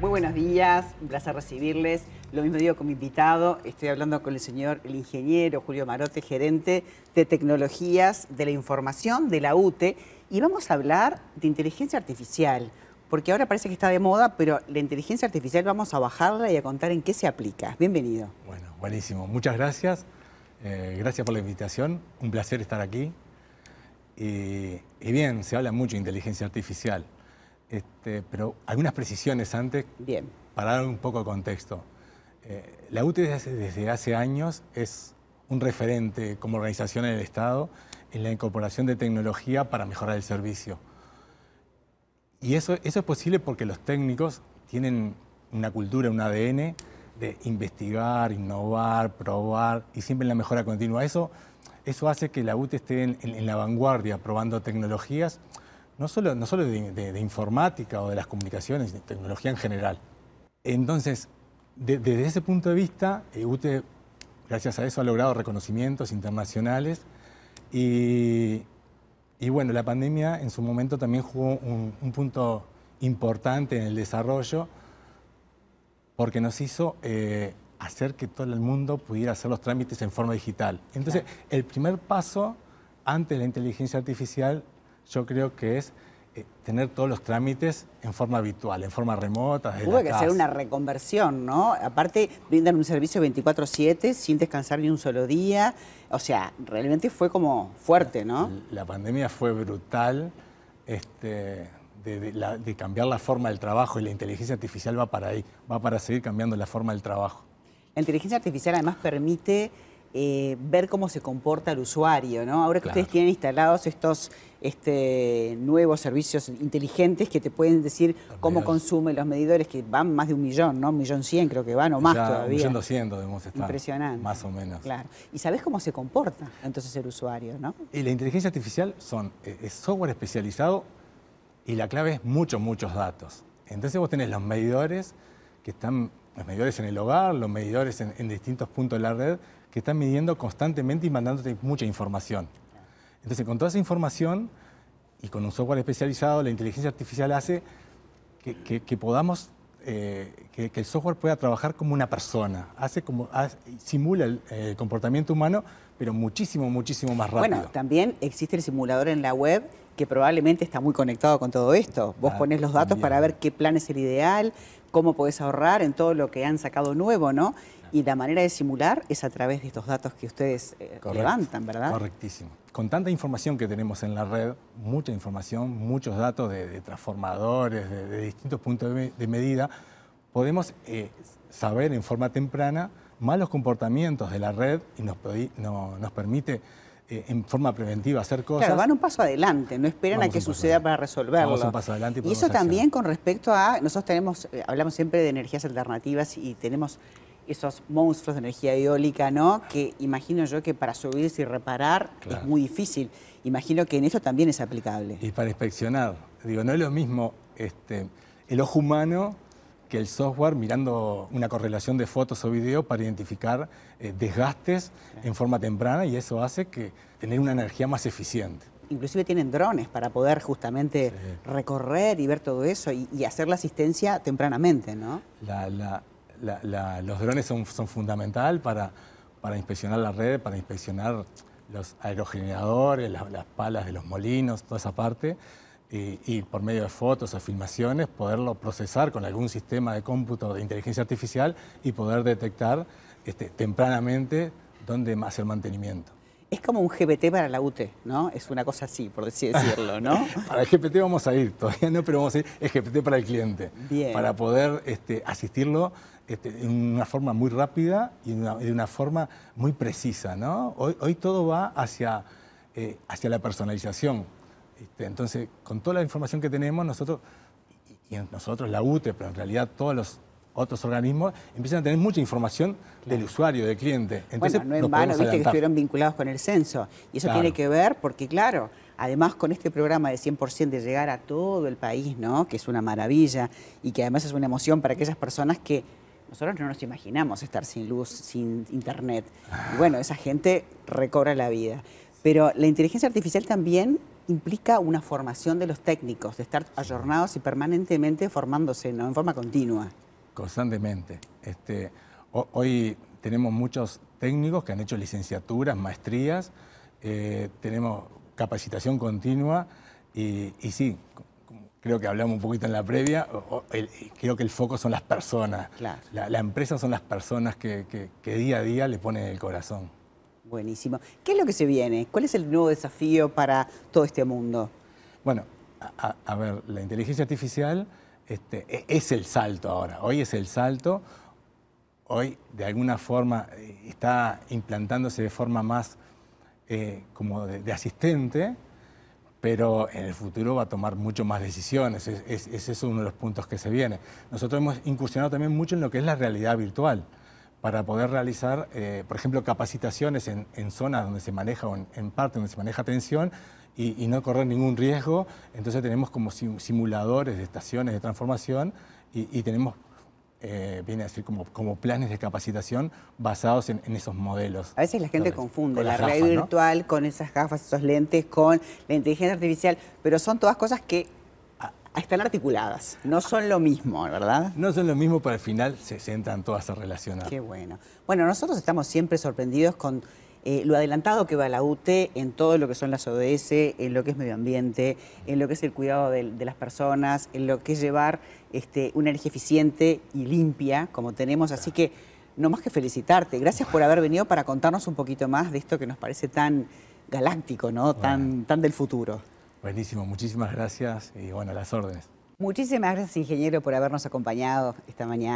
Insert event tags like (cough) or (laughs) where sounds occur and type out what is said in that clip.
Muy buenos días, un placer recibirles. Lo mismo digo con mi invitado, estoy hablando con el señor, el ingeniero Julio Marote, gerente de tecnologías de la información de la UTE, y vamos a hablar de inteligencia artificial, porque ahora parece que está de moda, pero la inteligencia artificial vamos a bajarla y a contar en qué se aplica. Bienvenido. Bueno, buenísimo. Muchas gracias. Eh, gracias por la invitación. Un placer estar aquí. Y, y bien, se habla mucho de inteligencia artificial. Este, pero algunas precisiones antes Bien. para dar un poco de contexto. Eh, la UTE desde hace, desde hace años es un referente como organización en el Estado en la incorporación de tecnología para mejorar el servicio. Y eso, eso es posible porque los técnicos tienen una cultura, un ADN de investigar, innovar, probar y siempre en la mejora continua. Eso, eso hace que la UTE esté en, en- en la vanguardia probando tecnologías no solo, no solo de, de- de informática o de las comunicaciones, de tecnología en general. Entonces, de- desde ese punto de vista, eh, UTE, gracias a eso, ha logrado reconocimientos internacionales y, y bueno, la pandemia en su momento también jugó un, un punto importante en el desarrollo porque nos hizo eh, hacer que todo el mundo pudiera hacer los trámites en forma digital. Entonces, el primer paso ante la inteligencia artificial yo creo que es eh, tener todos los trámites en forma habitual, en forma remota. desde Hubo la que hacer una reconversión, ¿no? Aparte, brindan un servicio 24-7 sin descansar ni un solo día. O sea, realmente fue como fuerte, ¿no? La pandemia fue brutal, este, de, de la- de cambiar la forma del trabajo y la inteligencia artificial va para ahí, va para seguir cambiando la forma del trabajo. La inteligencia artificial además permite eh, ver cómo se comporta el usuario, ¿no? Ahora que Claro. ustedes tienen instalados estos este, nuevos servicios inteligentes que te pueden decir cómo medidores. consume los medidores, que van más de un millón, ¿no? Un millón cien creo que van o más Ya todavía. Un millón doscientos debemos estar. Impresionante. Más o menos. Claro. Y sabés cómo se comporta entonces el usuario, ¿no? Y la inteligencia artificial son, eh, es software especializado y la clave es muchos, muchos datos. Entonces vos tenés los medidores que están, los medidores en el hogar, los medidores en, en distintos puntos de la red, que están midiendo constantemente y mandándote mucha información. Entonces con toda esa información y con un software especializado, la inteligencia artificial hace que, que- que podamos, eh, que, que el software pueda trabajar como una persona, hace como, hace- simula el comportamiento humano, pero muchísimo, muchísimo más rápido. Bueno, también existe el simulador en la web que probablemente está muy conectado con todo esto. Vos Ah, ponés los datos para ver qué plan es el ideal, cómo podés ahorrar en todo lo que han sacado nuevo, ¿no? Y la manera de simular es a través de estos datos que ustedes eh, levantan, ¿verdad? Correctísimo. Con tanta información que tenemos en la red, mucha información, muchos datos de, de transformadores, de, de distintos puntos de, me- de medida, podemos eh, saber en forma temprana malos comportamientos de la red y nos, no- nos permite eh, en forma preventiva hacer cosas. Claro, van un paso adelante, no esperan a que suceda adelante. para resolverlo. Vamos un paso adelante y y eso también con respecto a, nosotros tenemos, eh, hablamos siempre de energías alternativas y tenemos esos monstruos de energía eólica, ¿no? Que imagino yo que para subirse y reparar es muy difícil. Imagino que en eso también es aplicable. Y para inspeccionar, digo, no es lo mismo este, el ojo humano que el software mirando una correlación de fotos o video para identificar eh, desgastes en forma temprana y eso hace que tener una energía más eficiente. Inclusive tienen drones para poder justamente recorrer y ver todo eso y, y hacer la asistencia tempranamente, ¿no? La- la- la- los drones son, son fundamental para, para inspeccionar la red, para inspeccionar los aerogeneradores, la- las palas de los molinos, toda esa parte, y, y por medio de fotos o filmaciones poderlo procesar con algún sistema de cómputo de inteligencia artificial y poder detectar este, tempranamente dónde hacer mantenimiento. Es como un GPT para la UTE, ¿no? Es una cosa así, por así decirlo, ¿no? (laughs) Para el GPT vamos a ir, (laughs) todavía no, pero vamos a ir, es GPT para el cliente. Bien. Para poder este, asistirlo este, en una forma muy rápida y de una, de una forma muy precisa, ¿no? Hoy, hoy todo va hacia, eh, hacia la personalización. Este, entonces, con toda la información que tenemos, nosotros, y, y nosotros, la UTE, pero en realidad todos los otros organismos, empiezan a tener mucha información del usuario, del cliente. Entonces, bueno, no en vano, viste que estuvieron vinculados con el censo. Y eso Claro. tiene que ver porque, claro, además con este programa de 100% de llegar a todo el país, ¿no? Que es una maravilla y que además es una emoción para aquellas personas que nosotros no nos imaginamos estar sin luz, sin internet. Y bueno, esa gente recobra la vida. Pero la inteligencia artificial también implica una formación de los técnicos, de estar ayornados y permanentemente formándose, ¿no? En forma continua. Constantemente. Este, hoy tenemos muchos técnicos que han hecho licenciaturas, maestrías, eh, tenemos capacitación continua y, sí, creo que hablamos un poquito en la previa, creo que el foco son las personas. La, empresa son las personas que, día a día le ponen el corazón. Buenísimo. ¿Qué es lo que se viene? ¿Cuál es el nuevo desafío para todo este mundo? Bueno, a, ver, la inteligencia artificial este, e, es el salto ahora. Hoy es el salto. Hoy, de alguna forma, eh, está implantándose de forma más eh, como de asistente, pero en el futuro va a tomar mucho más decisiones. Ese es, uno de los puntos que se viene. Nosotros hemos incursionado también mucho en lo que es la realidad virtual para poder realizar, eh, por ejemplo, capacitaciones en, zonas donde se maneja, o en, parte donde se maneja atención y, no correr ningún riesgo. Entonces tenemos como simuladores de estaciones de transformación y tenemos eh, viene a decir como, como planes de capacitación basados en, esos modelos. A veces la gente confunde la realidad virtual con esas gafas, esos lentes, con la inteligencia artificial, pero son todas cosas que están articuladas, no son lo mismo, ¿verdad? No son lo mismo, pero al final se sientan todas a relacionar. Qué bueno. Bueno, nosotros estamos siempre sorprendidos con eh, lo adelantado que va la UTE en todo lo que son las ODS, en lo que es medio ambiente, en lo que es el cuidado de, las personas, en lo que es llevar este, una energía eficiente y limpia como tenemos. Así que no más que felicitarte. Gracias por haber venido para contarnos un poquito más de esto que nos parece tan galáctico, ¿no? Tan, tan del futuro. Buenísimo, muchísimas gracias y bueno, las órdenes. Muchísimas gracias, ingeniero, por habernos acompañado esta mañana.